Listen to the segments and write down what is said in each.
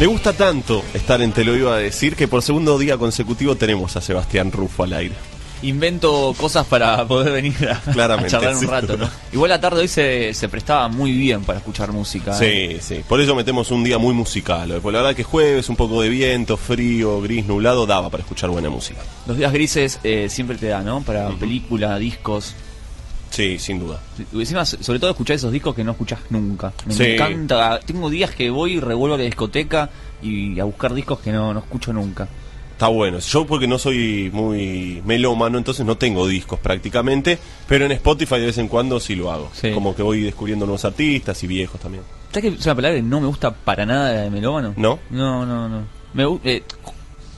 Le gusta tanto estar en Te lo iba a decir que por segundo día consecutivo tenemos a Sebastián Rufo al aire. Invento cosas para poder venir a, charlar un sí. rato, ¿no? Igual la tarde hoy se, se prestaba muy bien para escuchar música. ¿eh? Sí, sí. Por eso metemos un día muy musical. hoy, Porque la verdad que jueves, un poco de viento, frío, gris, nublado, daba para escuchar buena música. Los días grises eh, siempre te da, ¿no? Para película, discos. Sí, sin duda. Encima, sobre todo escuchar esos discos que no escuchás nunca. Me Sí. encanta. Tengo días que voy y revuelvo a la discoteca y a buscar discos que no, no escucho nunca. Está bueno. Yo porque no soy muy melómano, entonces no tengo discos prácticamente, pero en Spotify de vez en cuando sí lo hago. Sí. Como que voy descubriendo nuevos artistas y viejos también. ¿Sabes que es una palabra que no me gusta para nada de melómano? ¿No? No, no, no. Me eh,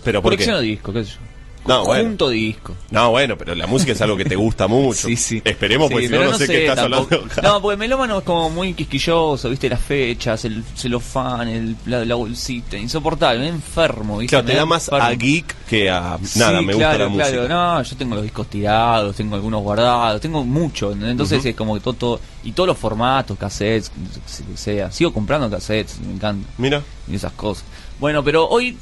Pero ¿por qué? discos, qué sé yo. No, bueno. Conjunto disco. No, bueno, pero la música es algo que te gusta mucho. Sí, sí. Esperemos, Sí, porque si no, no sé qué estás tampoco- hablando. acá. No, porque melómano es como muy quisquilloso, viste, las fechas, el celofán, el, la, la bolsita, insoportable, enfermo, viste. Claro, me te da más enfermo. a geek que a Sí, nada, me gusta claro, la claro. música. No, yo tengo los discos tirados, tengo algunos guardados, tengo mucho. Entonces es como que todo, todo- Y todos los formatos, cassettes, sea. Sigo comprando cassettes, me encanta. Mira, Y esas cosas. Bueno, pero hoy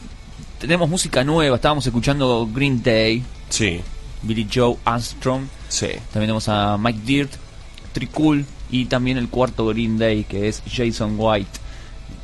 tenemos música nueva. Estábamos escuchando Green Day, sí, Billy Joe Armstrong. sí. También tenemos a Mike Dirt, Tricool y también el cuarto Green Day que es Jason White.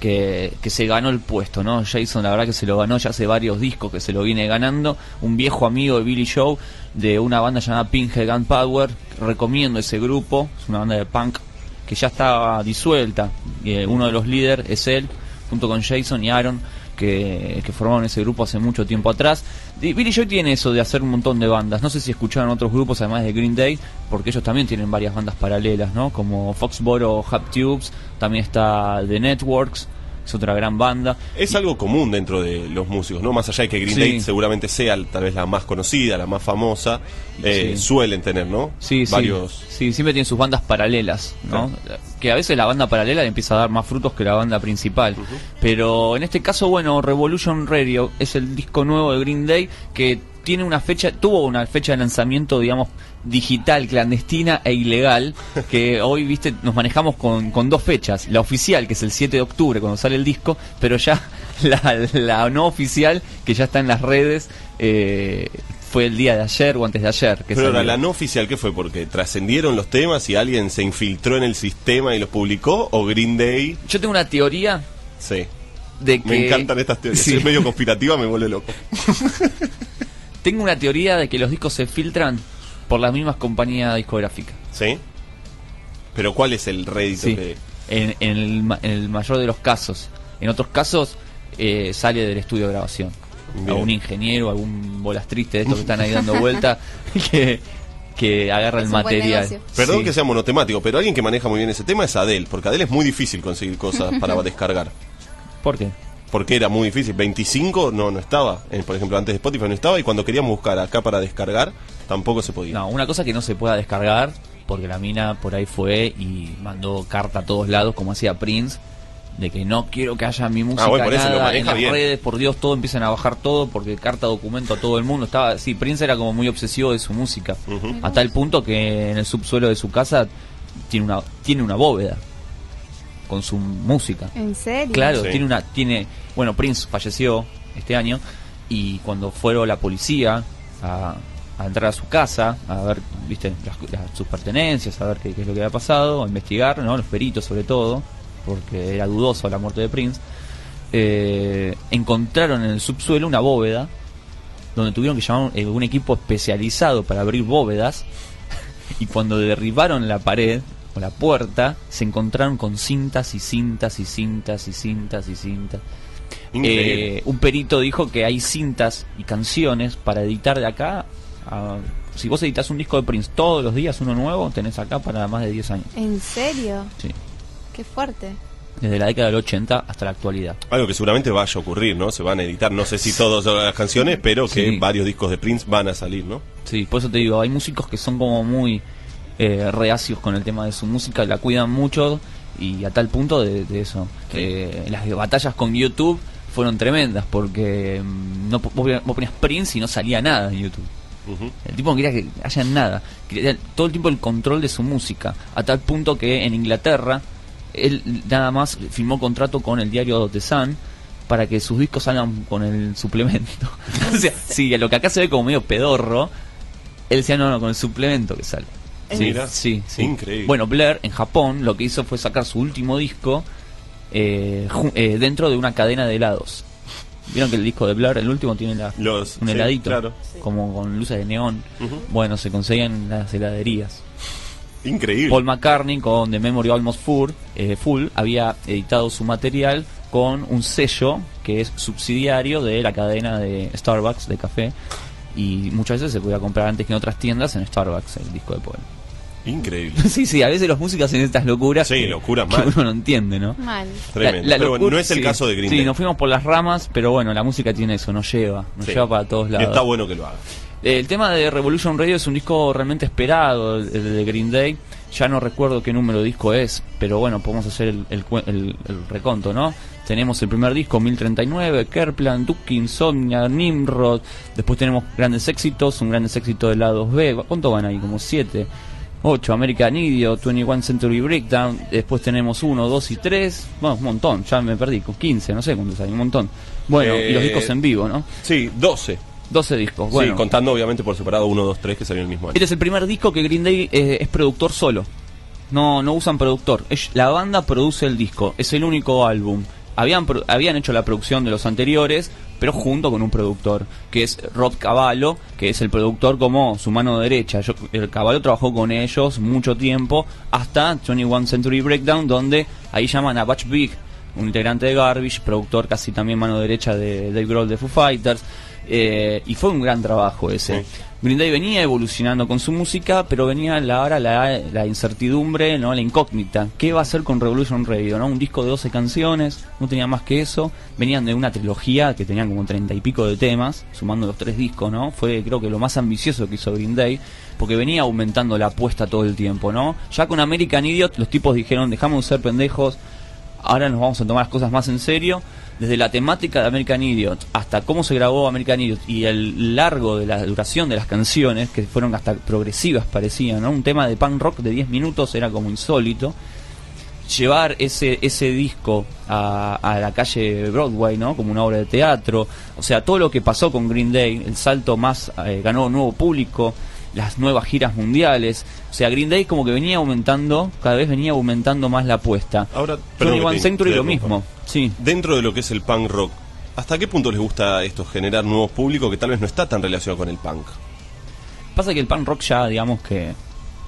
Que, que se ganó el puesto, ¿no? Jason, la verdad que se lo ganó ya hace varios discos que se lo viene ganando. Un viejo amigo de Billy Joe de una banda llamada Pinhead Gunpowder. Recomiendo ese grupo, es una banda de punk que ya está disuelta. Eh, uno de los líderes es él, junto con Jason y Aaron, que, que formaron ese grupo hace mucho tiempo atrás. Y Billy Joy tiene eso de hacer un montón de bandas. No sé si escucharon otros grupos además de Green Day, porque ellos también tienen varias bandas paralelas, ¿no? Como Foxboro Hub Tubes, también está The Networks, es otra gran banda. Es algo común dentro de los músicos, ¿no? Más allá de que Green Sí. Day seguramente sea tal vez la más conocida, la más famosa, eh, Sí. suelen tener, ¿no? Sí, Varios. sí. Sí, siempre tienen sus bandas paralelas, ¿no? Que a veces la banda paralela le empieza a dar más frutos que la banda principal. Pero en este caso, bueno, Revolution Radio es el disco nuevo de Green Day que tiene una fecha, tuvo una fecha de lanzamiento, digamos, digital, clandestina e ilegal, que hoy, viste, nos manejamos con, con dos fechas. La oficial, que es el 7 de octubre, cuando sale el disco, pero ya la, la no oficial, que ya está en las redes, eh, fue el día de ayer o antes de ayer. Que Pero ahora, la no oficial, ¿qué fue? ¿Porque trascendieron los temas y alguien se infiltró en el sistema y los publicó? ¿O Green Day? Yo tengo una teoría Sí. de que... Me encantan estas teorías. Sí. Si es medio conspirativa, me vuelve loco. Tengo una teoría de que los discos se filtran por las mismas compañías discográficas. ¿Sí? Pero ¿cuál es el rédito Sí. que.? En, en el, ma- en el mayor de los casos. En otros casos eh, sale del estudio de grabación. Bien. Algún ingeniero, algún bolas triste de estos que están ahí dando vuelta que, que agarra el Es material. Perdón Sí. que sea monotemático, pero alguien que maneja muy bien ese tema es Adele, porque Adele es muy difícil conseguir cosas para descargar. ¿Por qué? Porque era muy difícil. 25 no, no estaba. Eh, por ejemplo, antes de Spotify no estaba y cuando queríamos buscar acá para descargar, tampoco se podía. No, una cosa que no se pueda descargar, porque la mina por ahí fue y mandó carta a todos lados, como hacía Prince, de que no quiero que haya mi música Ah, bueno, por eso nada, en las bien. redes, por Dios, todo empiezan a bajar todo, porque carta documento a todo el mundo. Estaba, sí, Prince era como muy obsesivo de su música, Ujú. a tal punto que en el subsuelo de su casa tiene una, tiene una bóveda con su música. ¿En serio? Claro, Sí. tiene una, tiene, bueno, Prince falleció este año y cuando fueron la policía a, a entrar a su casa, a ver, viste, las- las- sus pertenencias, a ver qué, qué es lo que había pasado, a investigar, ¿no? Los peritos sobre todo, porque era dudoso la muerte de Prince, eh, encontraron en el subsuelo una bóveda donde tuvieron que llamar eh, un equipo especializado para abrir bóvedas y cuando derribaron la pared o la puerta se encontraron con cintas y cintas y cintas y cintas y cintas. Eh, un perito dijo que hay cintas y canciones para editar de acá. a- si vos editas un disco de Prince todos los días, uno nuevo, tenés acá para más de 10 años. ¿En serio? Sí. Qué fuerte. Desde la década del 80 hasta la actualidad. Algo que seguramente vaya a ocurrir, ¿no? Se van a editar, no sé si todas las canciones, pero que Sí. varios discos de Prince van a salir, ¿no? Sí, por eso te digo, hay músicos que son como muy eh, reacios con el tema de su música, la cuidan mucho y a tal punto de, de eso. Eh, las batallas con YouTube fueron tremendas porque mm, no, vos ponías Prince y no salía nada en YouTube. El tipo no quería que haya nada, quería todo el tiempo el control de su música, a tal punto que en Inglaterra él nada más firmó contrato con el diario The Sun para que sus discos salgan con el suplemento. o sea, sí, lo que acá se ve como medio pedorro, él decía, no, no, con el suplemento que sale. Sí, Mira, sí, sí. increíble. Bueno, Blair en Japón lo que hizo fue sacar su último disco eh, eh, dentro de una cadena de helados. Vieron que el disco de Blair, el último, tiene la, Los- un sí, heladito, claro. como con luces de neón. Bueno, se conseguían en las heladerías. Increíble. Paul McCartney con The Memory Almost Full, eh, Full había editado su material con un sello que es subsidiario de la cadena de Starbucks de café y muchas veces se podía comprar antes que en otras tiendas en Starbucks el disco de Paul. Increíble. sí, sí, a veces los músicos hacen estas locuras Sí, que, locuras que mal. uno no entiende, ¿no? Mal. Tremendo. La- la Pero bueno, no es el sí, caso de Green Sí, Day. nos fuimos por las ramas, pero bueno, la música tiene eso, nos lleva, nos Sí. lleva para todos lados. Está bueno que lo haga. El tema de Revolution Radio es un disco realmente esperado, el de Green Day. Ya no recuerdo qué número de disco es, pero bueno, podemos hacer el, el el- el reconto, ¿no? Tenemos el primer disco, 1039, Kerplan, Duke, Insomnia, Nimrod. Después tenemos grandes éxitos, un grandes éxito de la 2B. ¿Cuánto van ahí? Como 7. 8, American Idiot, 21 Century Breakdown. Después tenemos 1, 2 y 3. Bueno, un montón, ya me perdí, con 15, no sé cuántos hay, un montón. Bueno, y los Eh, discos en vivo, ¿no? Sí, 12. 12 discos. Bueno, Sí, contando obviamente por separado 1, 2, 3 que salió el mismo año. este es el primer disco que Green Day eh, es productor solo. No, no usan productor. Es- la banda produce el disco. Es el único álbum. Habían, habían hecho la producción de los anteriores, pero junto con un productor, que es Rod Cavallo, que es el productor como su mano derecha. Yo, el Cavallo trabajó con ellos mucho tiempo, hasta 21 Century Breakdown, donde ahí llaman a Batch Big, un integrante de Garbage, productor casi también mano derecha de Dave Grohl de Foo Fighters. Eh, y fue un gran trabajo ese. Sí. Green Day venía evolucionando con su música, pero venía la, ahora la, la incertidumbre, no la incógnita. ¿Qué va a hacer con Revolution Radio? ¿no? Un disco de 12 canciones, no tenía más que eso. Venían de una trilogía que tenían como 30 y pico de temas, sumando los tres discos, ¿no? Fue creo que lo más ambicioso que hizo Green Day, porque venía aumentando la apuesta todo el tiempo, ¿no? Ya con American Idiot los tipos dijeron, dejamos de ser pendejos, ahora nos vamos a tomar las cosas más en serio. Desde la temática de American Idiot hasta cómo se grabó American Idiot y el largo de la duración de las canciones, que fueron hasta progresivas parecían, ¿no? Un tema de punk rock de 10 minutos era como insólito. Llevar ese, ese disco a, a la calle Broadway, ¿no? Como una obra de teatro. O sea, todo lo que pasó con Green Day, el salto más, eh, ganó nuevo público, las nuevas giras mundiales. O sea, Green Day como que venía aumentando, cada vez venía aumentando más la apuesta. Ahora, perdón 21 que te- Century lo mismo, sí. Dentro de lo que es el punk rock, ¿hasta qué punto les gusta esto, generar nuevos públicos que tal vez no está tan relacionado con el punk? Pasa que el punk rock ya, digamos que...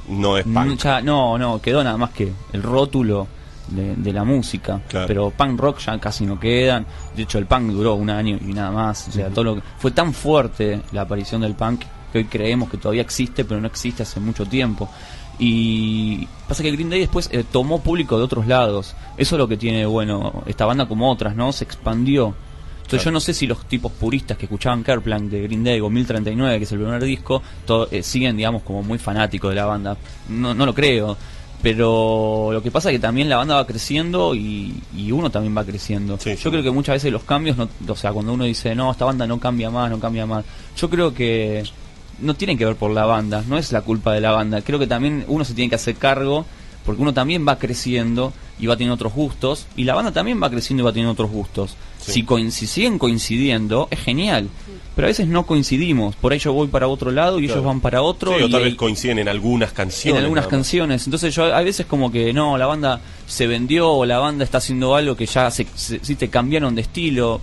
No es mm, punk. ya- no, no, quedó nada más que el rótulo de, de la música. Claro. Pero punk rock ya casi no quedan. De hecho, el punk duró un año y nada más. O sea, todo lo que, fue tan fuerte la aparición del punk que hoy creemos que todavía existe, pero no existe hace mucho tiempo. Y pasa que Green Day después eh, tomó público de otros lados. Eso es lo que tiene bueno esta banda como otras, ¿no? Se expandió. Entonces Claro. yo no sé si los tipos puristas que escuchaban Kerplank de Green Day o 1039, que es el primer disco, eh, siguen, digamos, como muy fanáticos de la banda. No, no lo creo. Pero lo que pasa es que también la banda va creciendo y, y uno también va creciendo. Sí, yo sí. creo que muchas veces los cambios, no, o sea, cuando uno dice, no, esta banda no cambia más, no cambia más, yo creo que no tienen que ver por la banda, no es la culpa de la banda. Creo que también uno se tiene que hacer cargo porque uno también va creciendo y va teniendo otros gustos y la banda también va creciendo y va teniendo otros gustos. Sí. Si, coin- si siguen coincidiendo, es genial. Pero a veces no coincidimos. Por ahí yo voy para otro lado y Claro. ellos van para otro. Sí, o y tal vez coinciden en algunas en canciones. algunas nada más. canciones. Entonces yo a veces como que no, la banda se vendió o la banda está haciendo algo que ya se, se- te cambiaron de estilo.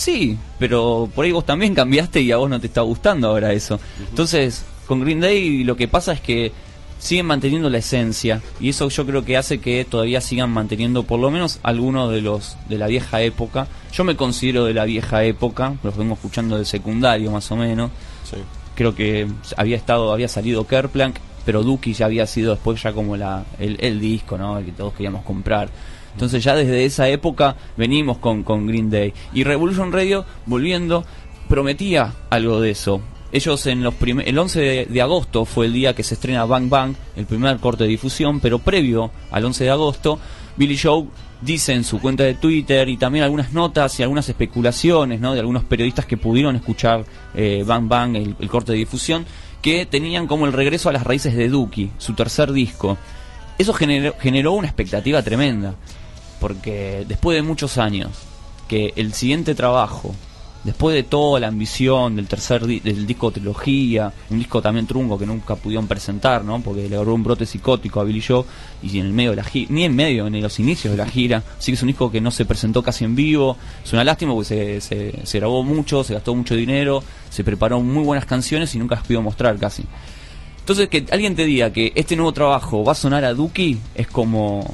Sí, pero por ahí vos también cambiaste y a vos no te está gustando ahora eso. Entonces, con Green Day lo que pasa es que siguen manteniendo la esencia y eso yo creo que hace que todavía sigan manteniendo por lo menos algunos de los de la vieja época. Yo me considero de la vieja época, los vengo escuchando del secundario más o menos Sí. creo que había estado había salido Kerplank pero Duki ya había sido después ya como la el, el disco no el que todos queríamos comprar entonces ya desde esa época venimos con, con Green Day y Revolution Radio volviendo prometía algo de eso ellos en los el 11 de, agosto fue el día que se estrena Bang Bang el primer corte de difusión pero previo al 11 de agosto Billy Joe dice en su cuenta de Twitter y también algunas notas y algunas especulaciones ¿no? de algunos periodistas que pudieron escuchar eh, Bang Bang, el, corte de difusión, que tenían como el regreso a las raíces de Duki, su tercer disco. Eso generó, generó una expectativa tremenda, porque después de muchos años que el siguiente trabajo, después de toda la ambición del tercer di- del disco trilogía, un disco también trunco que nunca pudieron presentar, ¿no? Porque le agarró un brote psicótico a Billy Joe y en el medio de la gira, ni en medio, en los inicios de la gira, así que es un disco que no se presentó casi en vivo, es una lástima porque se, se, grabó mucho, se gastó mucho dinero, se preparó muy buenas canciones y nunca las pudo mostrar casi. Entonces que alguien te diga que este nuevo trabajo va a sonar a Duki es como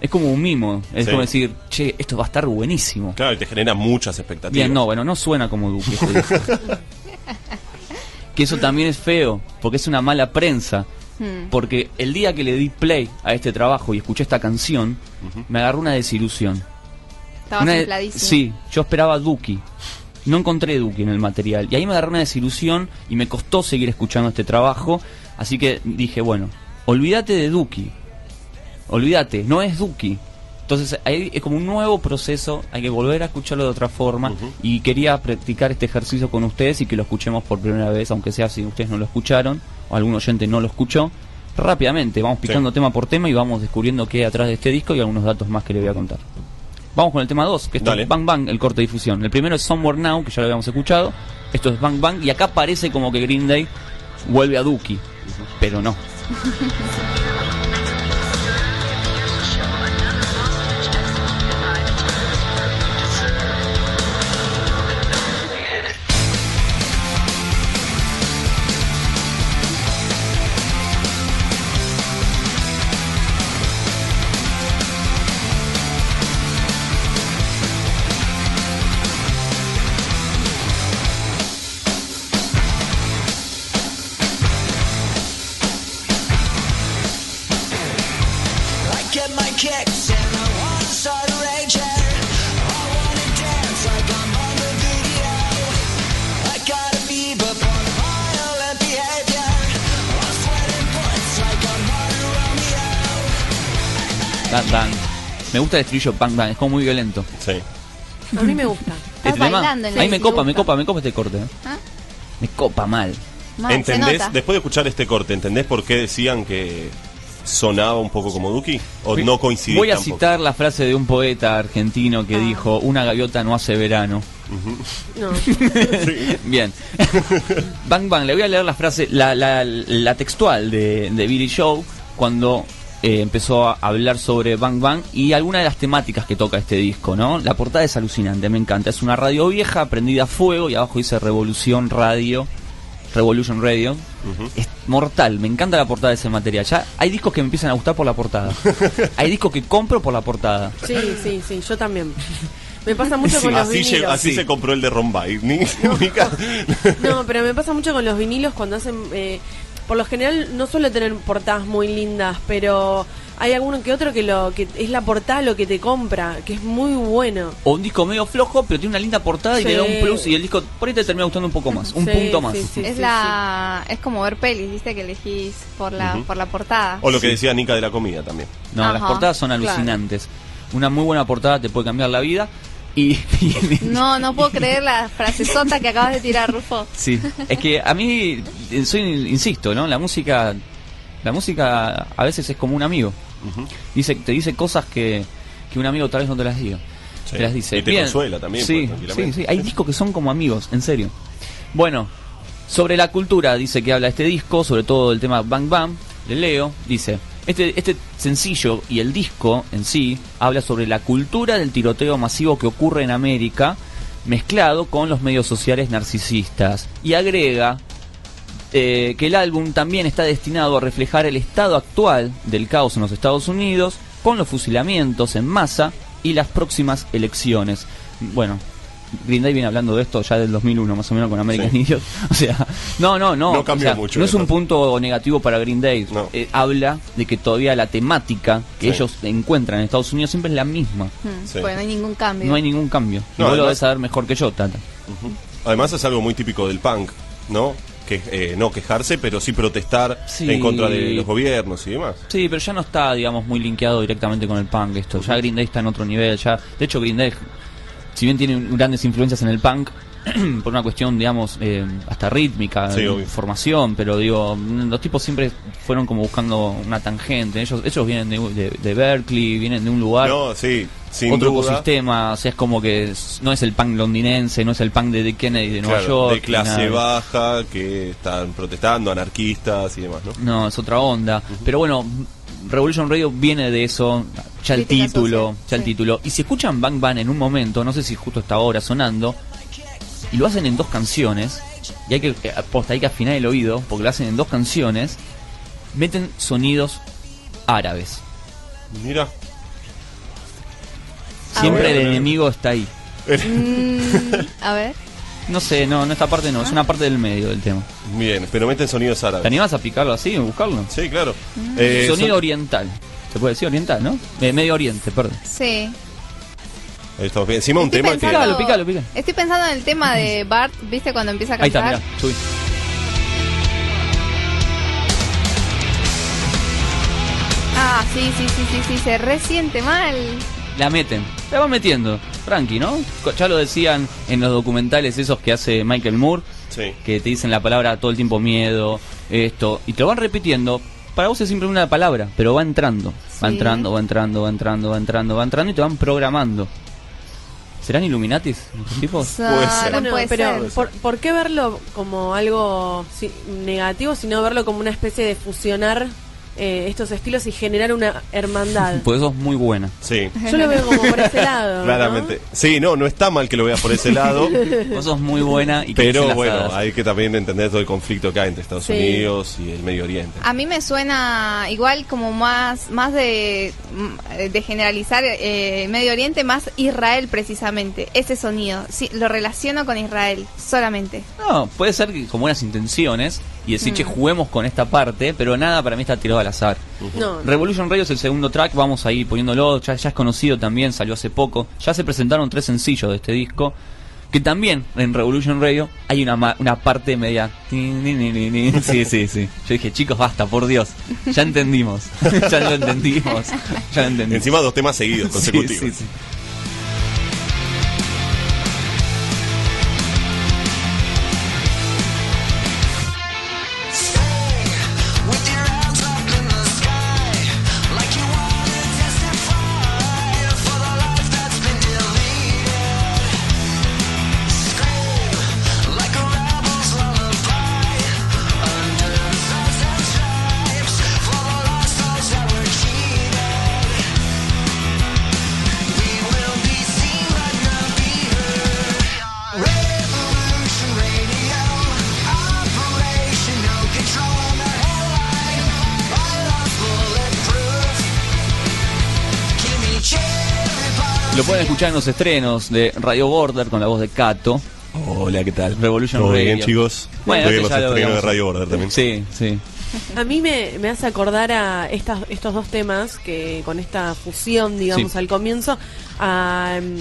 es como un mimo, es Sí. como decir, che, esto va a estar buenísimo. Claro, y te genera muchas expectativas. Bien, no, bueno, no suena como Duki. este disco. que eso también es feo, porque es una mala prensa. Hmm. Porque el día que le di play a este trabajo y escuché esta canción, me agarró una desilusión. Estabas Una de-. Sí, yo esperaba Duki. No encontré Duki en el material. Y ahí me agarró una desilusión y me costó seguir escuchando este trabajo. Así que dije, bueno, olvídate de Duki. Olvídate, no es Duki. Entonces ahí es como un nuevo proceso, hay que volver a escucharlo de otra forma. Y quería practicar este ejercicio con ustedes y que lo escuchemos por primera vez, aunque sea si ustedes no lo escucharon o algún oyente no lo escuchó. Rápidamente, vamos picando Sí. tema por tema y vamos descubriendo qué hay atrás de este disco y algunos datos más que le voy a contar. Vamos con el tema 2, que es Bang Bang, el corte de difusión. El primero es Somewhere Now, que ya lo habíamos escuchado. Esto es Bang Bang, y acá parece como que Green Day vuelve a Dookie, pero no. Me gusta el estribillo Bang Bang, es como muy violento. Sí. A mí me gusta. Estás Este tema, bailando en la ahí me bici. copa, me copa, me copa este corte. ¿eh? ¿Ah? Me copa mal. Mal, se ¿Entendés? nota. Después de escuchar este corte, ¿entendés por qué decían que sonaba un poco como Duki? ¿O no coincidís Voy a tampoco? citar la frase de un poeta argentino que Ah. dijo, una gaviota no hace verano. No. Bien. bang Bang, le voy a leer la frase, la, la, la textual de, de Billy Joe cuando eh, empezó a hablar sobre Bang Bang y algunas de las temáticas que toca este disco, ¿no? La portada es alucinante, me encanta. Es una radio vieja prendida a fuego y abajo dice Revolución Radio. Revolution Radio. Es mortal, me encanta la portada de ese material. Ya hay discos que me empiezan a gustar por la portada. hay discos que compro por la portada. Sí, sí, sí, yo también. Me pasa mucho Sí, con los Así, lle- vinilos. así Sí. se compró el de. Mica. No, pero me pasa mucho con los vinilos cuando hacen... eh, por lo general no suelo tener portadas muy lindas, pero hay alguno que otro que lo que es la portada lo que te compra, que es muy bueno. O un disco medio flojo, pero tiene una linda portada y le da un plus y el disco por ahí te termina gustando un poco más, un Sí, punto más. sí, sí, es sí, la es como ver pelis, ¿viste? Que elegís por la por la portada. O lo que Sí. decía Nica de la comida también. No, Ajá, las portadas son claro. alucinantes. Una muy buena portada te puede cambiar la vida y, y- No, no puedo creer la frasezota que acabas de tirar, Rufo. sí, es que a mí eh, soy insisto, ¿no? La música la música a veces es como un amigo. Dice te dice cosas que, que un amigo tal vez no te las diga. Sí. Te las dice. Y te Bien. consuela también, Sí, pues, tranquilamente. sí, sí. Hay discos que son como amigos, en serio. Bueno, sobre la cultura dice que habla este disco, sobre todo el tema Bang Bang. Le leo, dice. Este, este sencillo y el disco en sí habla sobre la cultura del tiroteo masivo que ocurre en América, mezclado con los medios sociales narcisistas. Y agrega eh, que el álbum también está destinado a reflejar el estado actual del caos en los Estados Unidos, con los fusilamientos en masa y las próximas elecciones. Bueno, Green Day viene hablando de esto ya del 2001, más o menos con American Sí. Idiot. O sea, no, no, no. No cambió o sea, mucho No es un punto negativo para Green Day. No. Eh, habla de que todavía la temática que Sí. ellos encuentran en Estados Unidos siempre es la misma. Hmm, Sí. Porque no hay ningún cambio. No hay ningún cambio. No, No, vos lo además- debes saber mejor que yo, Tata. Además es algo muy típico del punk, ¿no? Que eh, no quejarse, pero sí protestar Sí. en contra de los gobiernos y demás. Sí, pero ya no está, digamos, muy linkeado directamente con el punk esto. Ya Green Day está en otro nivel. ya De hecho, Green Day, si bien tiene grandes influencias en el punk, por una cuestión, digamos, eh, hasta rítmica, Sí, de formación, pero digo, los tipos siempre fueron como buscando una tangente. Ellos ellos vienen de, de- de Berkeley, vienen de un lugar... No, sí, Sin otro duda. ecosistema, o sea, es como que no es el punk londinense, no es el punk de Dick Kennedy de Nueva Claro, York. de clase baja, que están protestando, anarquistas y demás, ¿no? No, es otra onda. Pero bueno, Revolution Radio viene de eso, ya el Crítica título, social, ya el sí. título. Y si escuchan Bang Bang en un momento, no sé si justo está ahora sonando, y lo hacen en dos canciones, y hay que, eh, posta, hay que afinar el oído, porque lo hacen en dos canciones, meten sonidos árabes. Mira, Siempre ver. el enemigo está ahí. Mm, a ver. No sé, no, no esta parte no, es una parte del medio del tema. bien, pero meten sonidos ¿Te árabes. animas a picarlo así, a buscarlo? Sí, claro. Eh, Sonido son- oriental. Se puede decir oriental, ¿no? Eh, medio oriente, perdón. Sí. Ahí estamos bien. Encima un Estoy tema que... pensando- Picalo, picalo, picalo. Estoy pensando en el tema de Bart, ¿viste? Cuando empieza a Ahí está, cantar. mirá, subí. Ah, sí, sí, sí, sí, sí, se resiente mal. La meten, la van metiendo, tranqui, ¿no? Ya lo decían en los documentales esos que hace Michael Moore, Sí. que te dicen la palabra todo el tiempo miedo, esto, y te lo van repitiendo. Para vos es siempre una palabra, pero va entrando, va entrando, va entrando, va entrando, va entrando, va entrando y te van programando. ¿Serán Illuminatis estos tipos? Puede ser. No Bueno, puede pero ser. ¿por, por qué verlo como algo si- negativo, sino verlo como una especie de fusionar eh, estos estilos y generar una hermandad? Pues eso es muy buena. Sí, Yo lo veo como por ese lado. ¿no? claramente. Sí, no, no está mal que lo veas por ese lado, Vos sos muy buena y que pero bueno, hay que también entender todo el conflicto que hay entre Estados Sí. Unidos y el Medio Oriente. A mí me suena igual como más más de, mm, de generalizar eh, Medio Oriente, más Israel precisamente, ese sonido. Sí, lo relaciono con Israel solamente. No, puede ser que con buenas intenciones y decir, che, juguemos con esta parte, pero nada para mí está tirado al azar. No, Revolution Radio es el segundo track, vamos a ir poniéndolo, ya, ya es conocido también, salió hace poco. Ya se presentaron tres sencillos de este disco. Que también en Revolution Radio hay una, ma- una parte media. Sí, sí, sí. Yo dije, chicos, basta, por Dios. Ya entendimos. ya lo entendimos. Ya lo entendimos. Encima dos temas seguidos, consecutivos. sí, sí. Escuchar en los estrenos de Radio Border con la voz de Cato. Hola, ¿qué tal? Revolution ¿Todo Radio. bien, chicos? Bueno, los ya lo estrenos de Radio Border también. Sí, sí. a mí me, me hace acordar a estas, estos dos temas que con esta fusión, digamos, Sí. al comienzo, a um,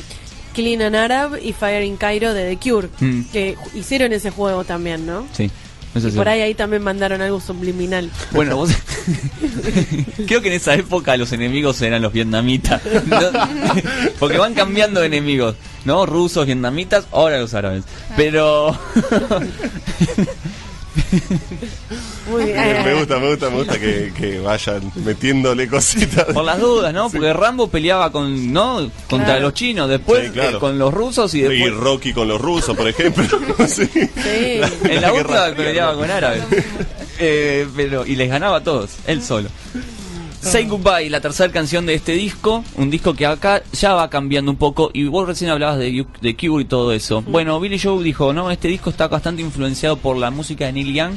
Killing an Arab y Fire in Cairo de The Cure, Mm. que hicieron ese juego también, ¿no? Sí. Y por ahí ahí también mandaron algo subliminal. Bueno, vos... creo que en esa época los enemigos eran los vietnamitas. ¿no? Porque van cambiando de enemigos, ¿no? Rusos, vietnamitas, ahora los árabes. Pero... Muy bien. Me gusta, me gusta, me gusta que, que vayan metiéndole cositas. Por las dudas, ¿no? Porque Rambo peleaba con, ¿no? Contra Claro. los chinos, después Sí, claro. eh, con los rusos y Y después... Rocky con los rusos, por ejemplo. sí. Sí. En la guerra última peleaba con árabes. Eh, pero, y les ganaba a todos, él solo. Say Goodbye, la tercera canción de este disco, un disco que acá ya va cambiando un poco, y vos recién hablabas de, de Cure y todo eso. Bueno, Billy Joe dijo, no, este disco está bastante influenciado por la música de Neil Young,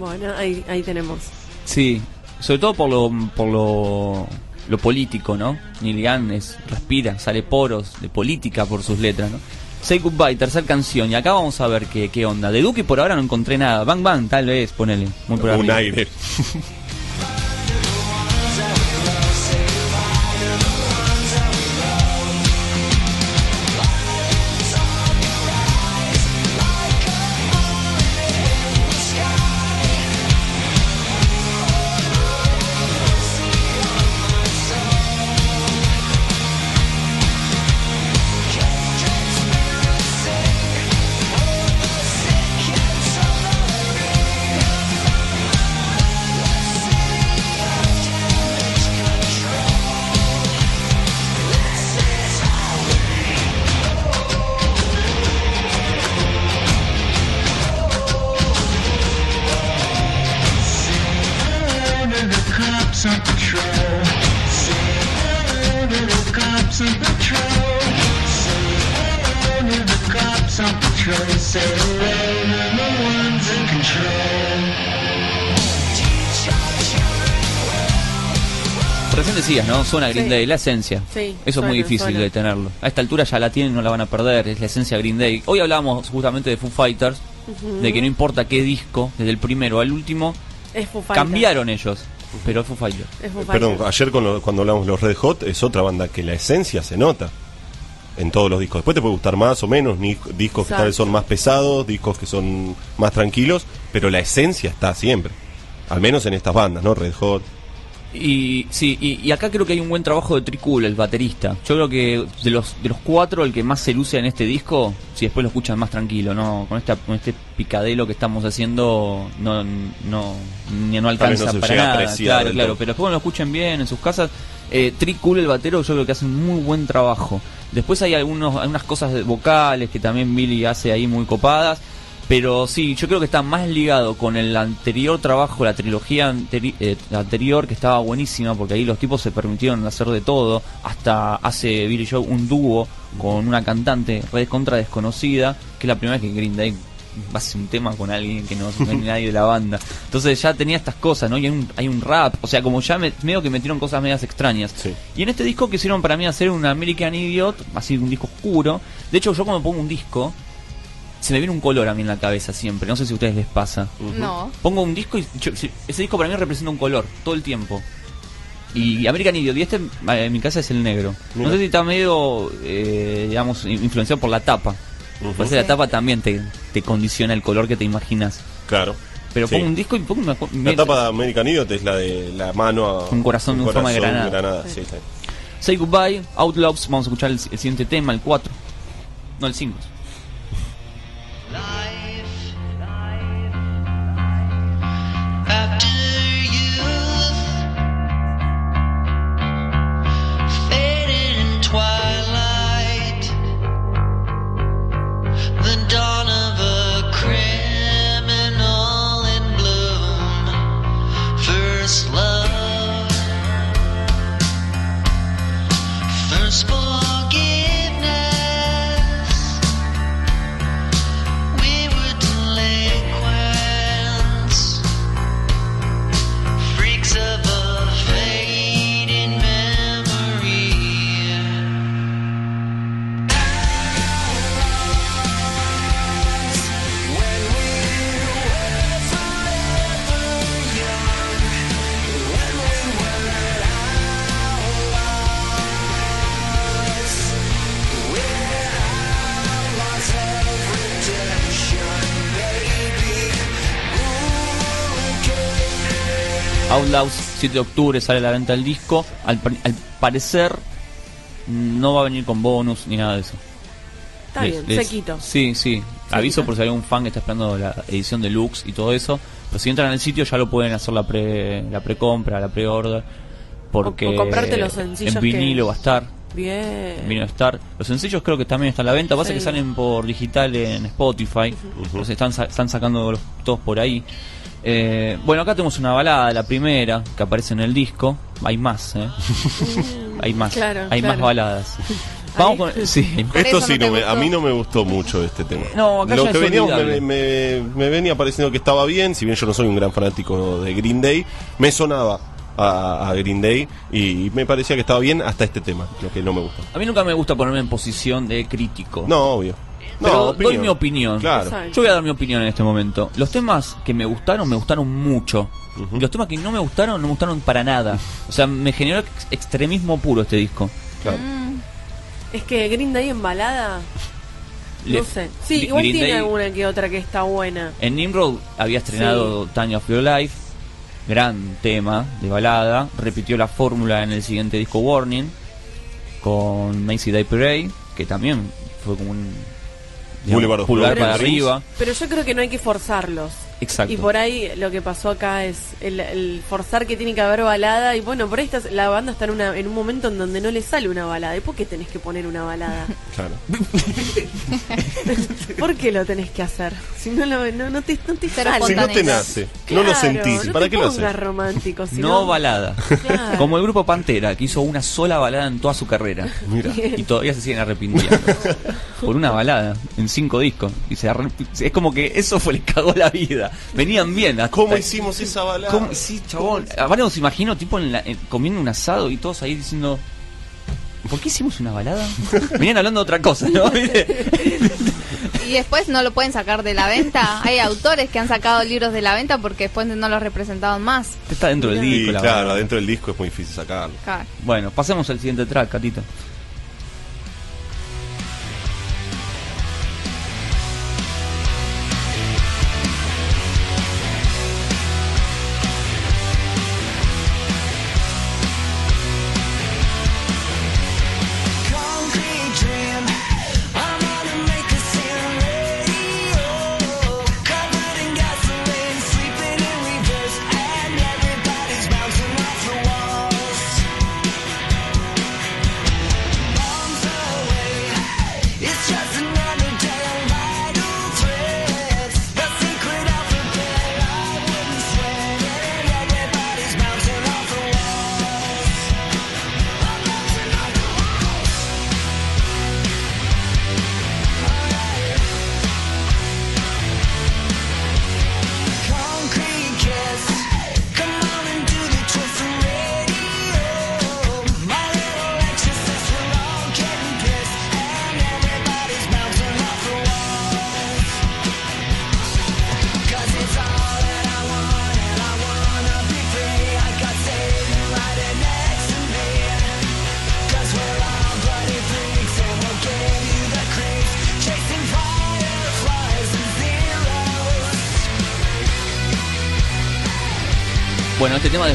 Bueno, ahí, ahí tenemos. sí, sobre todo por lo, por lo, lo político, ¿no? Neil Young es, respira, sale poros de política por sus letras, ¿no? Say Goodbye, tercera canción, y acá vamos a ver qué, qué onda. De Duque por ahora no encontré nada, Bang Bang tal vez, ponele, muy Un aire. Recién decías, ¿no? Suena Green Sí. Day, la esencia. Sí, Eso es muy difícil suena. de tenerlo. A esta altura ya la tienen, no la van a perder, es la esencia Green Day. Hoy hablábamos justamente de Foo Fighters, de que no importa qué disco, desde el primero al último, Es Foo Fighters. cambiaron ellos, pero es Foo Fighters. Es Foo Perdón, Fighters. ayer con lo- cuando hablamos de los Red Hot es otra banda que la esencia se nota en todos los discos. Después te puede gustar más o menos, discos que tal vez son más pesados, discos que son más tranquilos, pero la esencia está siempre. Al menos en estas bandas, ¿no? Red Hot. Y sí, y, y acá creo que hay un buen trabajo de Tricul, el baterista. Yo creo que de los de los cuatro, el que más se luce en este disco, si después lo escuchan más tranquilo, no con esta, con este picadelo que estamos haciendo, no no ni- no alcanza no para nada. Claro, claro, todo. pero después lo escuchen bien en sus casas, eh, Tricul el batero, yo creo que hace un muy buen trabajo. Después hay algunos algunas cosas de vocales que también Billy hace ahí muy copadas. Pero sí, yo creo que está más ligado con el anterior trabajo, la trilogía anteri- eh, anterior, que estaba buenísima, porque ahí los tipos se permitieron hacer de todo. Hasta hace Billy Joe un dúo con una cantante red contra desconocida, que es la primera vez que Green Day hace un tema con alguien que no, es nadie de la banda. Entonces ya tenía estas cosas, ¿no? Y hay un, hay un rap, o sea, como ya me, medio que metieron cosas medias extrañas. Sí. Y en este disco quisieron para mí hacer un American Idiot, así un disco oscuro. De hecho, yo cuando pongo un disco, se me viene un color a mí en la cabeza siempre. No sé si a ustedes les pasa. No. Pongo un disco y yo- ese disco para mí representa un color todo el tiempo. Y American Idiot, y este en mi casa es el negro. No Mira. sé si está medio, eh, digamos, in- influenciado por la tapa. Ujú. Parece que la tapa también te, te condiciona el color que te imaginas. Claro. Pero Sí. pongo un disco y pongo una... La tapa de American Idiot es la de la mano a Un corazón en forma de granada. sí, sí. Say Goodbye, Outlaws, vamos a escuchar el, el siguiente tema, el 4. No, el 5. 7 de octubre sale a la venta el disco. Al, pa- al parecer no va a venir con bonus ni nada de eso. Está Les- bien, les- sequito. Sí, sí. Aviso por si hay un fan que está esperando la edición deluxe y todo eso. Pero si entran al sitio ya lo pueden hacer la pre la precompra, la pre-order. Porque O- o comprarte los sencillos en vinilo que- va a estar. Bien. Vino a estar. Los sencillos creo que también están a la venta. Pasa Sí. que salen por digital en Spotify. Los están, sa- están sacando los- todos por ahí. Eh, bueno, acá tenemos una balada, la primera, que aparece en el disco. Hay más, ¿eh? hay más. Claro, hay más baladas. Vamos con. Sí, hay más. Por Esto sí, no me- a gustó. mí no me gustó mucho este tema. No, acá Lo ya que es veníamos me, me- me venía pareciendo que estaba bien, si bien yo no soy un gran fanático de Green Day, me sonaba a, a Green Day y me parecía que estaba bien hasta este tema, lo que no me gustó. A mí nunca me gusta ponerme en posición de crítico. No, obvio. No, Pero doy mi opinión. Claro. Yo voy a dar mi opinión en este momento. Los temas que me gustaron, me gustaron mucho. Y los temas que no me gustaron, no me gustaron para nada. O sea, me generó ex- extremismo puro este disco. claro. Es que Green Day en balada. Le- no sé. Sí, igual Green tiene Day- alguna que otra que está buena. En Nimrod había estrenado Time of Your Life, gran tema de balada. Repitió la fórmula en el siguiente disco Warning con Macy Day Parade, que también fue como un Boulevard pulgar para arriba. Pero yo creo que no hay que forzarlos. Exacto. Y por ahí lo que pasó acá es el, el forzar que tiene que haber balada. Y bueno, por ahí estás- la banda está en, una, en un momento en donde no le sale una balada. ¿Y por qué tenés que poner una balada? Claro. ¿Por qué lo tenés que hacer? Si no, lo, no, no te, no te sale. Si no te nace, no lo sentís, no ¿para te qué lo pongas haces? romántico. si no balada. Claro. Como el grupo Pantera, que hizo una sola balada en toda su carrera. Mira. Y todavía se siguen arrepintiendo. por una balada, en cinco discos. Y se arre- es como que eso fue, les cagó la vida. Venían bien. hasta- ¿Cómo hicimos esa balada? ¿Cómo? Sí, chabón. Ahora nos imagino, tipo, en la- en- comiendo un asado y todos ahí diciendo. ¿Por qué hicimos una balada? Venían hablando de otra cosa, ¿no? Y después no lo pueden sacar de la venta. Hay autores que han sacado libros de la venta porque después no los representaban más. Está dentro del disco, la claro, verdad. adentro del disco es muy difícil sacarlo. Claro. Bueno, pasemos al siguiente track, Catito.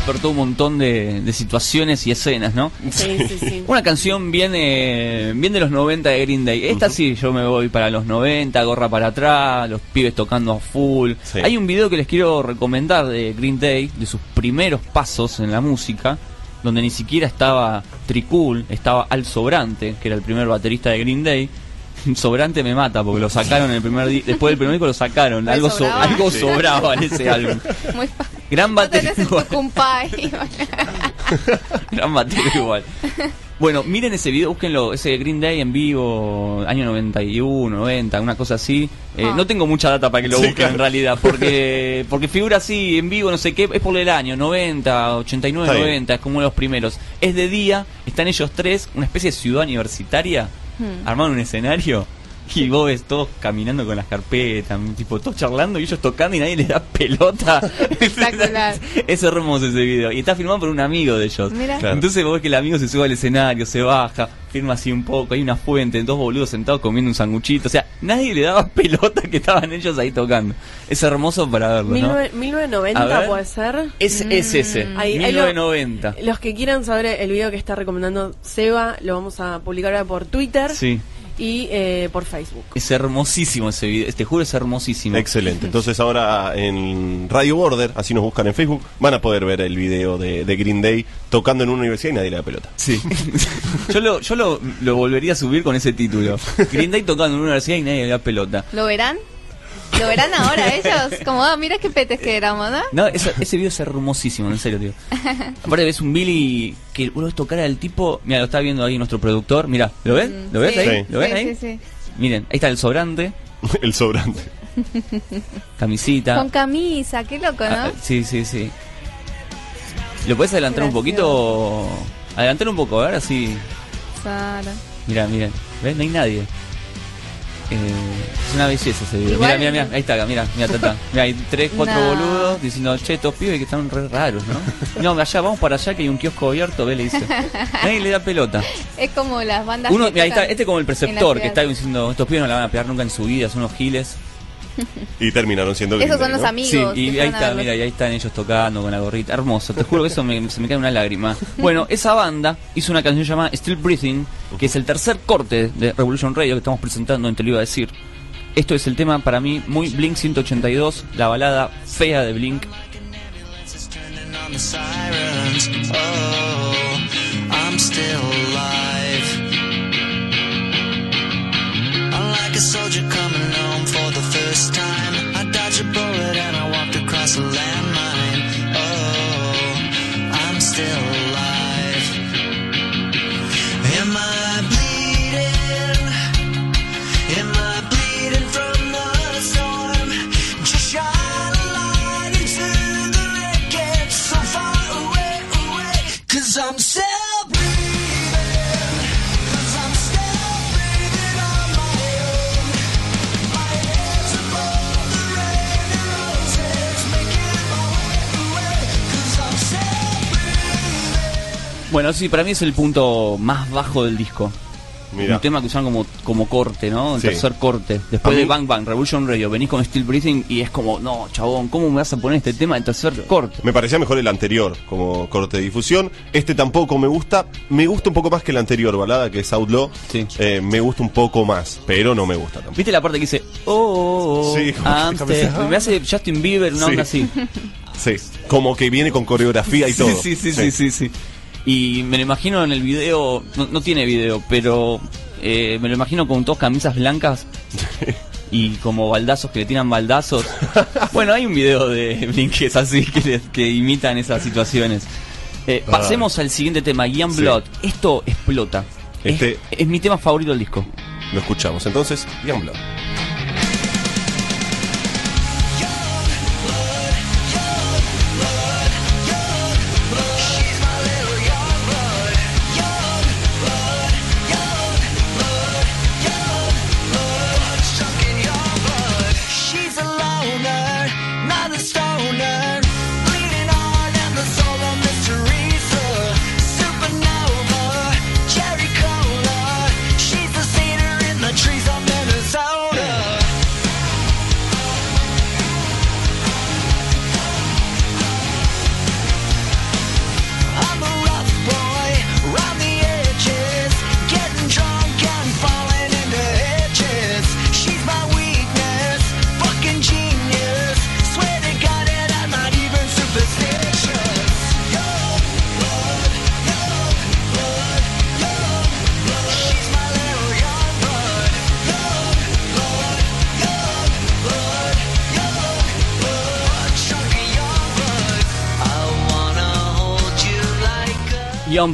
Despertó un montón de, de situaciones y escenas, ¿no? Sí, sí, sí. Una canción bien, eh, bien de los 90 de Green Day. Esta sí, yo me voy para los 90, gorra para atrás, los pibes tocando a full. Sí. Hay un video que les quiero recomendar de Green Day, de sus primeros pasos en la música, donde ni siquiera estaba Tricool, estaba Al Sobrante, que era el primer baterista de Green Day. Sobrante me mata porque lo sacaron en el primer di- después del primer disco lo sacaron, ¿Le algo, so- algo sobraba en ese álbum. Muy fa- Gran No el igual. Gran batería igual. Bueno, miren ese video, búsquenlo, ese Green Day en vivo, año 91, 90, una cosa así. Eh, Ah. No tengo mucha data para que lo Sí, busquen claro. en realidad, porque porque figura así, en vivo, no sé qué, es por el año, 90, 89, Está bien. 90, es como uno de los primeros. Es de día, están ellos tres, una especie de ciudad universitaria, Hmm. armaron un escenario. Y vos ves todos caminando con las carpetas, tipo todos charlando y ellos tocando y nadie les da pelota. Espectacular. es hermoso ese video. Y está filmado por un amigo de ellos. Claro. Entonces vos ves que el amigo se sube al escenario, se baja, firma así un poco, hay una fuente, dos boludos sentados comiendo un sanguchito. O sea, nadie le daba pelota que estaban ellos ahí tocando. Es hermoso para verlo, ¿no? 19- A 1990 ver. puede ser. Es, es ese, Ahí- ahí lo- 1990. Los que quieran saber el video que está recomendando Seba, lo vamos a publicar ahora por Twitter Sí, y eh, por Facebook. es hermosísimo ese video, te juro es hermosísimo. Excelente. Entonces ahora en Radio Border, así nos buscan en Facebook, van a poder ver el video de, de Green Day tocando en una universidad y nadie le da pelota. Sí. yo lo, yo lo, lo volvería a subir con ese título. Green Day tocando en una universidad y nadie le da pelota. ¿Lo verán? ¿Lo verán ahora ellos? Como, ah, mira qué petes que éramos, ¿no? No, ese, ese video es hermosísimo, en serio, tío. Aparte ves un Billy que uno ves tocar al tipo, mira, lo está viendo ahí nuestro productor, mira, ¿lo ven? ¿Lo ves Sí, ahí? Sí. ¿Lo ven sí, ahí? sí, sí. Miren, ahí está el sobrante, el sobrante. camisita. Con camisa, qué loco, Ah, ¿no? sí, sí, sí. ¿Lo puedes adelantar un poquito? Adelantar un poco, ahora sí. Claro. Mira, miren, ¿ves? No hay nadie. Eh, es una belleza ese video. Mira, mira, mira, ahí está, mira, mira, tata. Mira, hay tres, cuatro No. boludos diciendo, che, estos pibes que están re raros, ¿no? No, allá, vamos para allá que hay un kiosco abierto, ve, le dice. Nadie le da pelota. Es como las bandas. Uno, mira, ahí está, este como el preceptor, que está diciendo, estos pibes no la van a pegar nunca en su vida, son unos giles. Y terminaron siendo Green Esos son Day, los ¿no? amigos. Sí, y ahí está, mira, y ahí están ellos tocando con la gorrita. Hermoso, te juro que eso me- se me cae una lágrima. Bueno, esa banda hizo una canción llamada Still Breathing, que es el tercer corte de Revolution Radio que estamos presentando en Te lo iba a decir. Esto es el tema para mí muy Blink 182, la balada fea de Blink. Bueno, sí, para mí es el punto más bajo del disco. Un tema que usan como, como corte, ¿no? El Sí. tercer corte. Después mí- de Bang Bang, Revolution Radio, venís con Still Breathing y es como, no, chabón, ¿cómo me vas a poner este tema en tercer corte? Me parecía mejor el anterior como corte de difusión. Este tampoco me gusta. Me gusta un poco más que el anterior, balada, que es Outlaw. Sí. Eh, me gusta un poco más, pero no me gusta tampoco. ¿Viste la parte que dice, oh, oh, oh, Sí, como que I'm déjame still-" decir, Me hace Justin Bieber, una Sí. onda así. Sí, como que viene con coreografía y todo. Sí, sí, sí, sí, sí, sí. Y me lo imagino en el video, no, no tiene video, pero eh, me lo imagino con dos camisas blancas y como baldazos que le tiran baldazos. bueno, hay un video de Blink que es así, que, le- que imitan esas situaciones. Eh, pasemos al siguiente tema, Young Sí. Blood. Esto explota. Es- Este- es mi tema favorito del disco. Lo escuchamos. Entonces, Young Blood.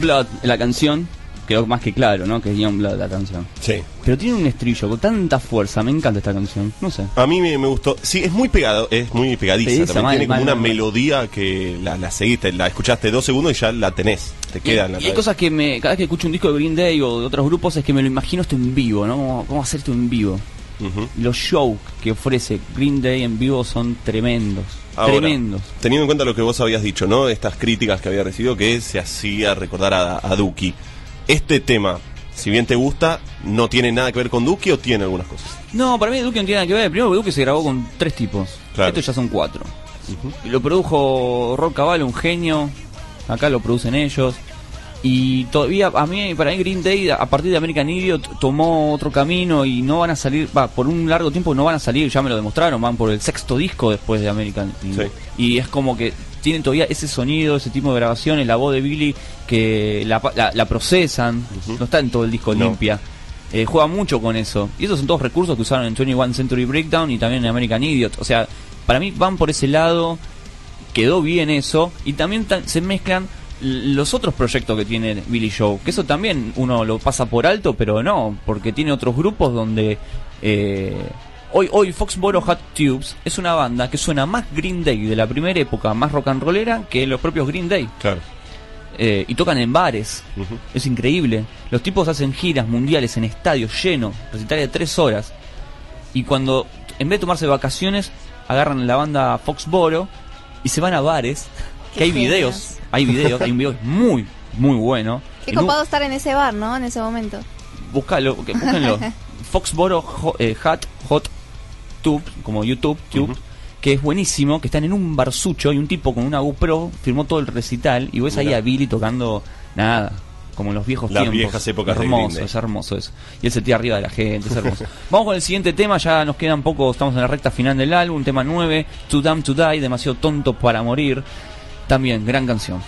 La canción, quedó más que claro, ¿no? Que es Young Blood la canción. Sí. Pero tiene un estribillo con tanta fuerza, me encanta esta canción. No sé. A mí me, me gustó. Sí, es muy pegado, es muy pegadiza. También mal, tiene como mal, una melodía que la, la seguiste, la escuchaste dos segundos y ya la tenés. Te queda en la y hay cosas que me, cada vez que escucho un disco de Green Day o de otros grupos es que me lo imagino esto en vivo, ¿no? ¿Cómo, cómo hacer esto en vivo? Los shows que ofrece Green Day en vivo son tremendos. Ahora, tremendos. Teniendo en cuenta lo que vos habías dicho, ¿no? Estas críticas que había recibido que se hacía recordar a, a Duki. Este tema, si bien te gusta, ¿no tiene nada que ver con Duki o tiene algunas cosas? No, para mí Duke no tiene nada que ver. Primero, Duke se grabó con tres tipos. Claro. Estos ya son cuatro. Y Lo produjo Rob Cavallo, un genio. Acá lo producen ellos. Y todavía, a mí, para mí, Green Day, a partir de American Idiot, tomó otro camino y no van a salir, va, por un largo tiempo no van a salir, ya me lo demostraron, van por el sexto disco después de American Idiot. Sí. Y es como que tienen todavía ese sonido, ese tipo de grabaciones, la voz de Billy, que la, la- la procesan, no está en todo el disco No. limpia. Eh, juega mucho con eso. Y esos son todos recursos que usaron en 21 Century Breakdown y también en American Idiot. O sea, para mí van por ese lado, quedó bien eso. Y también ta- se mezclan los otros proyectos que tiene Billy Joe. Que eso también uno lo pasa por alto, pero no, porque tiene otros grupos donde... eh, Hoy, hoy Foxboro Hot Tubes es una banda que suena más Green Day de la primera época, más rock and rollera que los propios Green Day. Claro. Eh, y tocan en bares. Es increíble. Los tipos hacen giras mundiales en estadios llenos, recitales de tres horas. Y cuando, en vez de tomarse vacaciones, agarran la banda Foxboro y se van a bares. Que hay genios. videos, hay videos, hay un video muy, muy bueno. Qué copado estar en ese bar, ¿no? En ese momento. Búscalo, que- búsquenlo. Foxboro eh, Hot, Hot Tube, como YouTube, Tube, que es buenísimo, que están en un barsucho y un tipo con una GoPro firmó todo el recital y ves ahí a Billy tocando nada. como en los viejos Las tiempos. viejas épocas de hermoso, es hermoso eso. Y él se tira arriba de la gente, es hermoso. Vamos con el siguiente tema, ya nos quedan poco, estamos en la recta final del álbum, tema 9, Too Dumb to Die, demasiado tonto para morir. También, gran canción.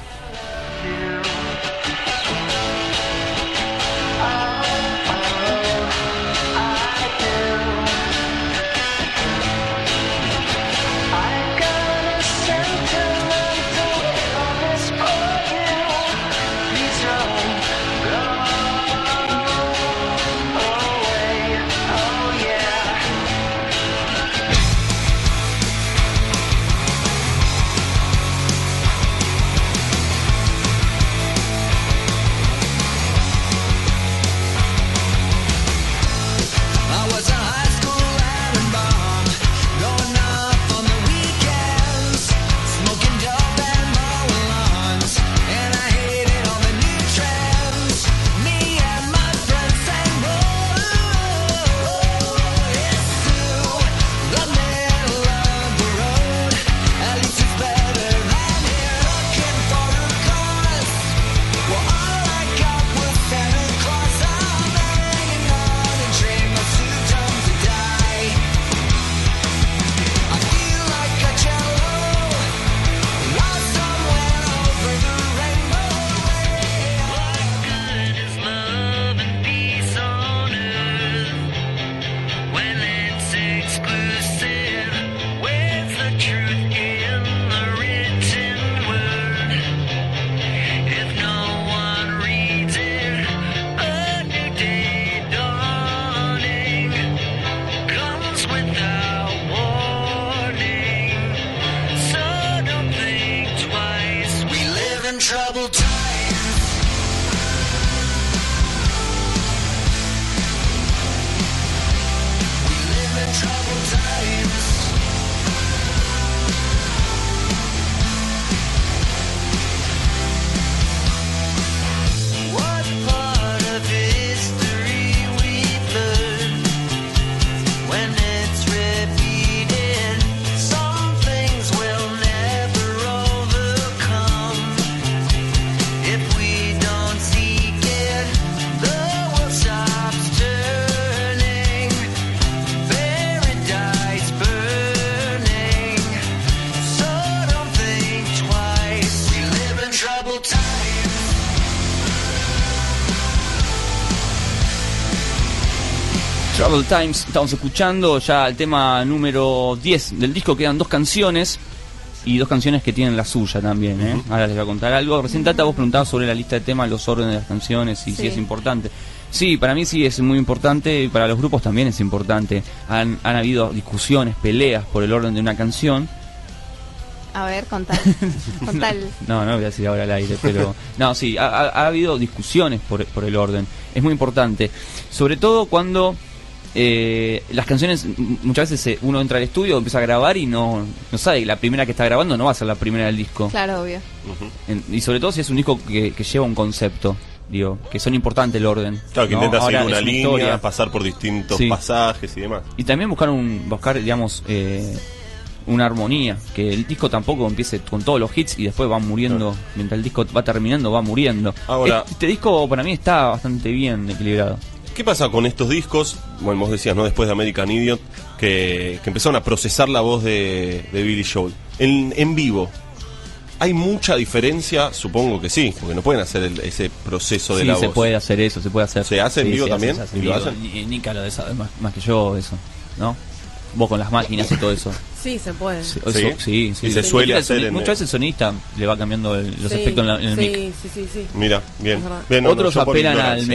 Trouble Times, estamos escuchando ya el tema número 10 del disco, quedan dos canciones y dos canciones que tienen la suya también, ¿eh? Ahora les voy a contar algo. Recién Tata vos preguntabas sobre la lista de temas, los órdenes de las canciones y si es importante. Sí, para mí sí es muy importante y para los grupos también es importante. Han, han habido discusiones, peleas por el orden de una canción. A ver, contal. contal. No, no voy a decir ahora al aire, pero no, sí, ha, ha- ha habido discusiones por, por el orden. Es muy importante, sobre todo cuando eh, las canciones muchas veces eh, uno entra al estudio, empieza a grabar y no, no sabe, la primera que está grabando no va a ser la primera del disco. Claro, obvio. En- y sobre todo si es un disco que, que lleva un concepto, digo, que son importantes el orden. Claro, que ¿no? intenta Ahora seguir una línea, historia. pasar por distintos Sí. pasajes y demás. Y también buscar un buscar digamos eh, una armonía, que el disco tampoco empiece con todos los hits y después va muriendo, mientras el disco va terminando va muriendo. Ahora- este disco para mí está bastante bien equilibrado. ¿Qué pasa con estos discos? Bueno, vos decías, ¿no? Después de American Idiot, que, que empezaron a procesar la voz de, de Billy Joel. En, en vivo, ¿hay mucha diferencia? Supongo que sí, porque no pueden hacer el- ese proceso de Sí, la se voz. puede hacer eso, se puede hacer. ¿Se hace en Sí, vivo se hace, también? se hace en ¿Y lo vivo. hacen? Ni- Nica lo de saber más, más que yo eso, ¿no? Vos con las máquinas y todo eso. Sí, se puede. Sí, ¿Sí? eso- sí, sí. Y se Sí. suele El hacer en Muchas veces el sonista le va cambiando el- los Sí, efectos en, la- en el sí, mic. Sí, sí, sí. Mira, bien. No, Otros apelan al ignorancia.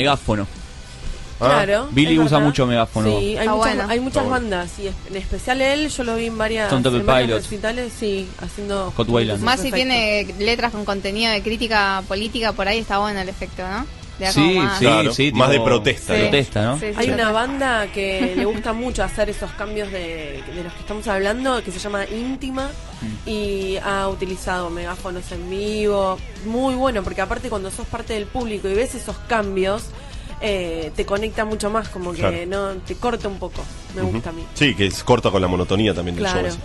Ah, Claro. Billy usa verdad. mucho megáfono. Sí, hay muchas, bueno. hay muchas Está bueno. bandas y en especial él, yo lo vi en varias, Pilots. recitales, sí, haciendo. Más si tiene letras con contenido de crítica política, por ahí está bueno el efecto, ¿no? Sí, más- sí, Claro, sí. más de protesta, Sí. Protesta, ¿no? Sí, sí, Hay sí. una banda que le gusta mucho hacer esos cambios de, de los que estamos hablando, que se llama Íntima, Mm. y ha utilizado megáfonos en vivo. Muy bueno, porque aparte cuando sos parte del público y ves esos cambios, eh, te conecta mucho más, como que Claro. no te corta un poco. Me gusta a mí. Sí, que es corta con la monotonía también del Claro. show.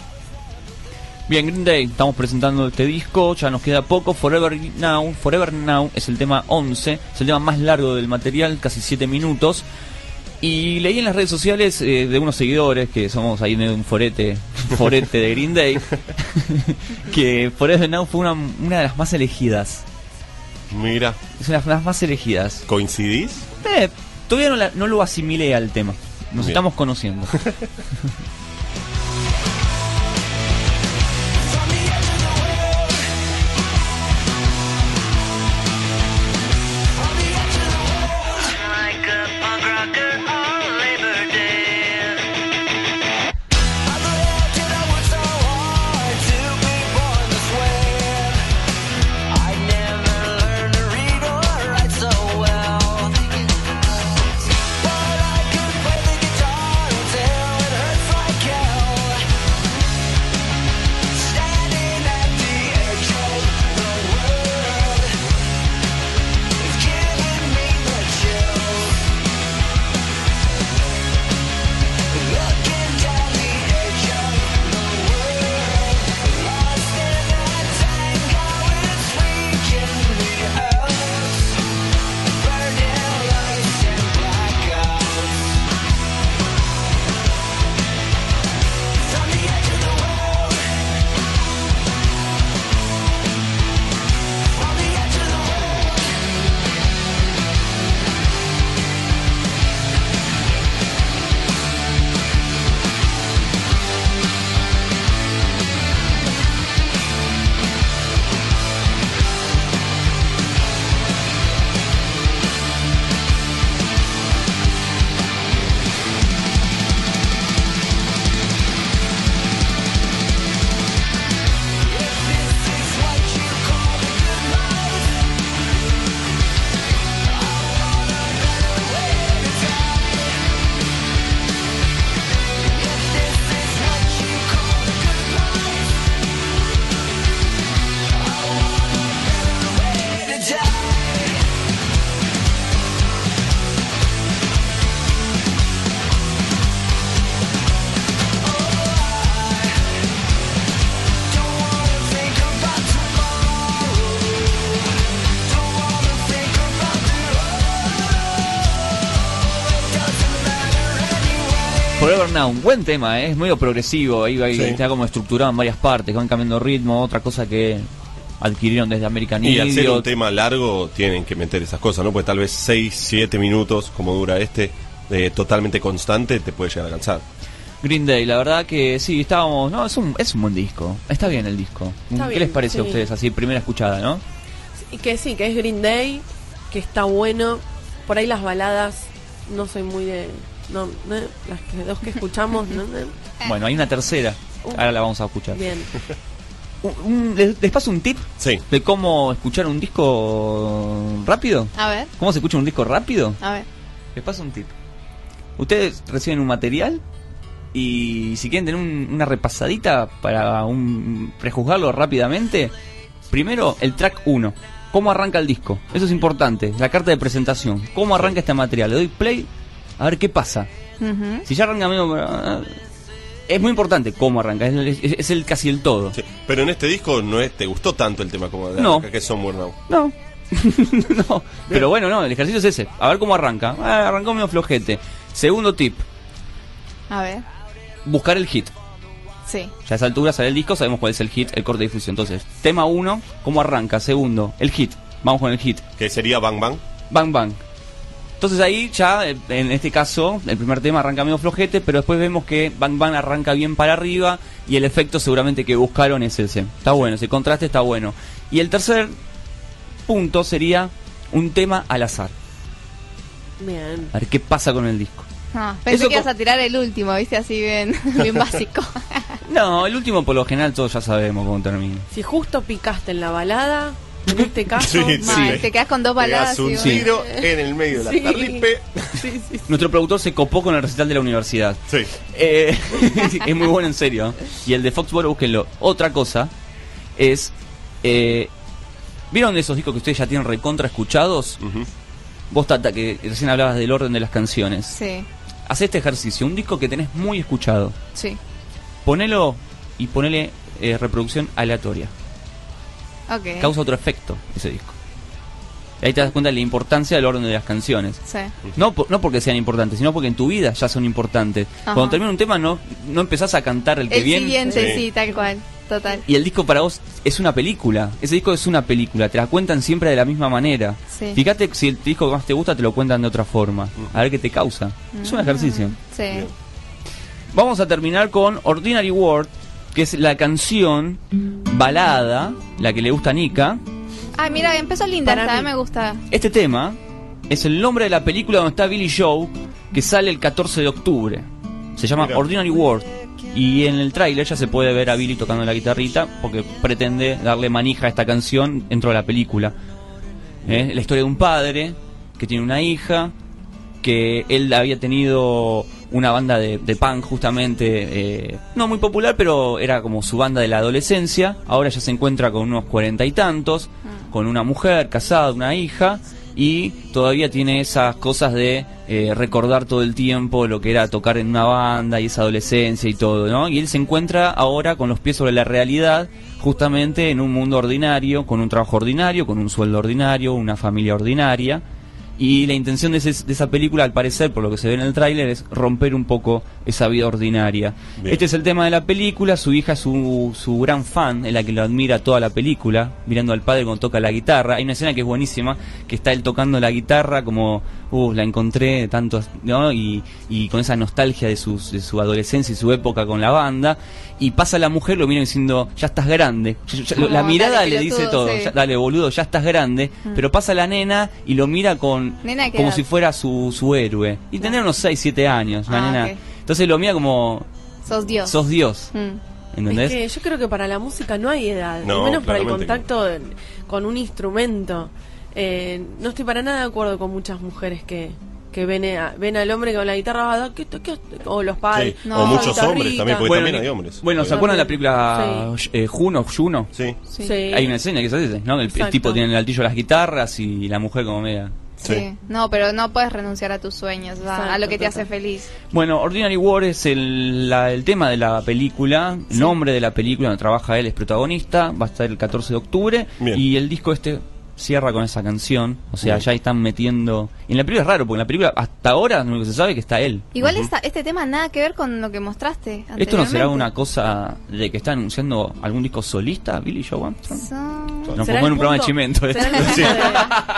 Bien, Green Day, estamos presentando este disco, ya nos queda poco. Forever Now, Forever Now es el tema 11, es el tema más largo del material, casi 7 minutos. Y leí en las redes sociales eh, de unos seguidores, que somos ahí medio un forete, forete de Green Day, que Forever Now fue una, una de las más elegidas. Mira, Es una de las más elegidas. ¿coincidís? Eh, todavía no, la- no lo asimilé al tema. Nos Bien. estamos conociendo. Un buen tema, ¿eh? es medio progresivo, ahí, ahí Sí. está como estructurado en varias partes, van cambiando ritmo, otra cosa que adquirieron desde American Y al ser un tema largo tienen que meter esas cosas, ¿no? Porque tal vez 6, 7 minutos, como dura este, eh, totalmente constante, te puede llegar a cansar. Green Day, la verdad que sí, estábamos, no, es un, es un buen disco, está bien el disco. Está ¿Qué bien, les parece a sí. ustedes así, primera escuchada, no? Y que sí, que es Green Day, que está bueno. Por ahí las baladas, no soy muy de. No, no, las que, dos que escuchamos, no, no. Bueno, hay una tercera, Uh. ahora la vamos a escuchar. Bien. Un- un- les, les paso un tip Sí. de cómo escuchar un disco rápido. A ver, ¿Cómo se escucha un disco rápido? a ver. Les paso un tip. Ustedes reciben un material y si quieren tener un- una repasadita para un prejuzgarlo rápidamente, primero el track 1. ¿Cómo arranca el disco? Eso es importante. La carta de presentación. ¿Cómo arranca este material? Le doy play a ver qué pasa. Si ya arranca medio... ah, Es muy importante cómo arranca. Es, es- es el casi el todo. Sí. Pero en este disco no es, te gustó tanto el tema como de No. que es Somewhere Now. No. no. Pero bueno, no, el ejercicio es ese. A ver cómo arranca. Ah, arrancó medio flojete. Segundo tip. A ver. Buscar el hit. Sí. Ya a esa altura sale el disco, sabemos cuál es el hit, el corte de difusión. Entonces, tema 1, ¿cómo arranca? Segundo, el hit. Vamos con el hit. Que sería Bang Bang. Bang Bang. Entonces ahí ya, eh, en este caso, el primer tema arranca medio flojete, pero después vemos que Bang Bang arranca bien para arriba y el efecto seguramente que buscaron es ese. Está bueno, ese contraste está bueno. Y el tercer punto sería un tema al azar. Bien. A ver qué pasa con el disco. Ah, pensé Eso que ibas a tirar el último, viste, así bien, bien básico. No, el último por lo general todos ya sabemos cómo termina. Si justo picaste en la balada, en este caso. Sí, Mal, sí. Te quedas con dos baladas. Pegas un tiro en el medio de la Sí. tarlipe. Sí, sí, Nuestro productor se copó con el recital de la universidad. Sí. Eh, es muy bueno en serio. Y el de Foxboro, búsquenlo. Otra cosa es. eh, ¿Vieron esos discos que ustedes ya tienen recontra escuchados? Vos, Tata, que recién hablabas del orden de las canciones. Sí, Haz este ejercicio: un disco que tenés muy escuchado. sí. Ponelo y ponele eh, reproducción aleatoria. Causa otro efecto ese disco. Y ahí te das cuenta de la importancia del orden de las canciones. Sí. No, por- no porque sean importantes, sino porque en tu vida ya son importantes. Ajá. Cuando termina un tema no, no empezás a cantar el que El viene. siguiente, Sí. sí, tal cual. Total. Y el disco para vos es una película. Ese disco es una película. Te la cuentan siempre de la misma manera. Sí. Fíjate si el disco que más te gusta te lo cuentan de otra forma. A ver qué te causa. Es un ejercicio. Sí. Bien. Vamos a terminar con Ordinary World, que es la canción balada, la que le gusta a Nika. Ah, mira, empezó linda esta, mí. me gusta. Este tema es el nombre de la película donde está Billy Joe, que sale el 14 de octubre. Se llama Mira. Ordinary World. Y en el tráiler ya se puede ver a Billy tocando la guitarrita porque pretende darle manija a esta canción dentro de la película. ¿Eh? La historia de un padre que tiene una hija, que él había tenido una banda de, de punk justamente, eh, no muy popular, pero era como su banda de la adolescencia. Ahora ya se encuentra con unos cuarenta y tantos, con una mujer casada, una hija, y todavía tiene esas cosas de eh, recordar todo el tiempo lo que era tocar en una banda y esa adolescencia y todo, ¿no? Y él se encuentra ahora con los pies sobre la realidad, justamente en un mundo ordinario, con un trabajo ordinario, con un sueldo ordinario, una familia ordinaria. Y la intención de, ese- de esa película, al parecer, por lo que se ve en el tráiler, es romper un poco esa vida ordinaria. Bien. Este es el tema de la película, su hija es su, su gran fan, en la que lo admira toda la película, mirando al padre cuando toca la guitarra. Hay una escena que es buenísima, que está él tocando la guitarra como, uh, la encontré tanto, ¿no? Y, y con esa nostalgia de, sus, de su adolescencia y su época con la banda. Y pasa la mujer, lo mira diciendo, ya estás grande. Ya- ya- la mirada "Dale, le dice pelotudo", todo, sí. "Ya- dale boludo, ya estás grande. Pero pasa la nena y lo mira con Nena, ¿qué como edad? si fuera su, su héroe. Y tendría unos 6, 7 años, la Ah, nena. Entonces lo mira como, Sos Dios. sos Dios. Mm. ¿Entendés? Es que yo creo que para la música no hay edad, y No, menos para el contacto con un instrumento. Eh, no estoy para nada de acuerdo con muchas mujeres que, que ven, a- ven al hombre con la guitarra, ¿qué- qué- o los padres. Sí. No. o muchos hombres también, porque Bueno, también hay hombres. bueno, ¿se acuerdan de la película eh, Juno? Juno? Sí. Sí. Sí. Hay una escena que así, ¿no? El, tipo tiene el altillo de las guitarras y la mujer como media. Sí. Sí. No, pero no puedes renunciar a tus sueños, a Exacto, lo que te hace feliz. Bueno, Ordinary War es el, la- el tema de la película, el nombre de la película donde trabaja él es protagonista, va a estar el 14 de octubre Bien. y el disco este cierra con esa canción, o sea, ya están metiendo... Y en la película es raro, porque en la película hasta ahora lo único que se sabe es que está él. Igual esta- este tema nada que ver con lo que mostraste. ¿Esto no será una cosa de que está anunciando algún disco solista, Billy Joe Armstrong? Son- Nos ¿Será pongo en un programa de chimento. ¿eh? Sí.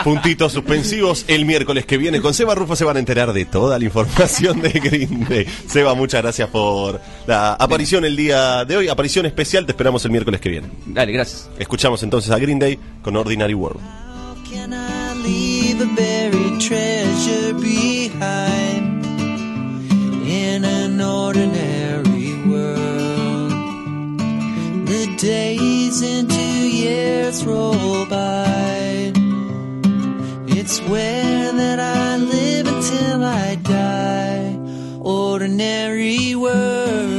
Puntitos suspensivos el miércoles que viene. Con Seba Rufo se van a enterar de toda la información de Green Day. Seba, muchas gracias por la aparición el día de hoy. Aparición especial, te esperamos el miércoles que viene. Dale, gracias. Escuchamos entonces a Green Day con Ordinary World. Leave a buried treasure behind in an ordinary world? The days into years roll by. It's where that I live until I die. Ordinary world.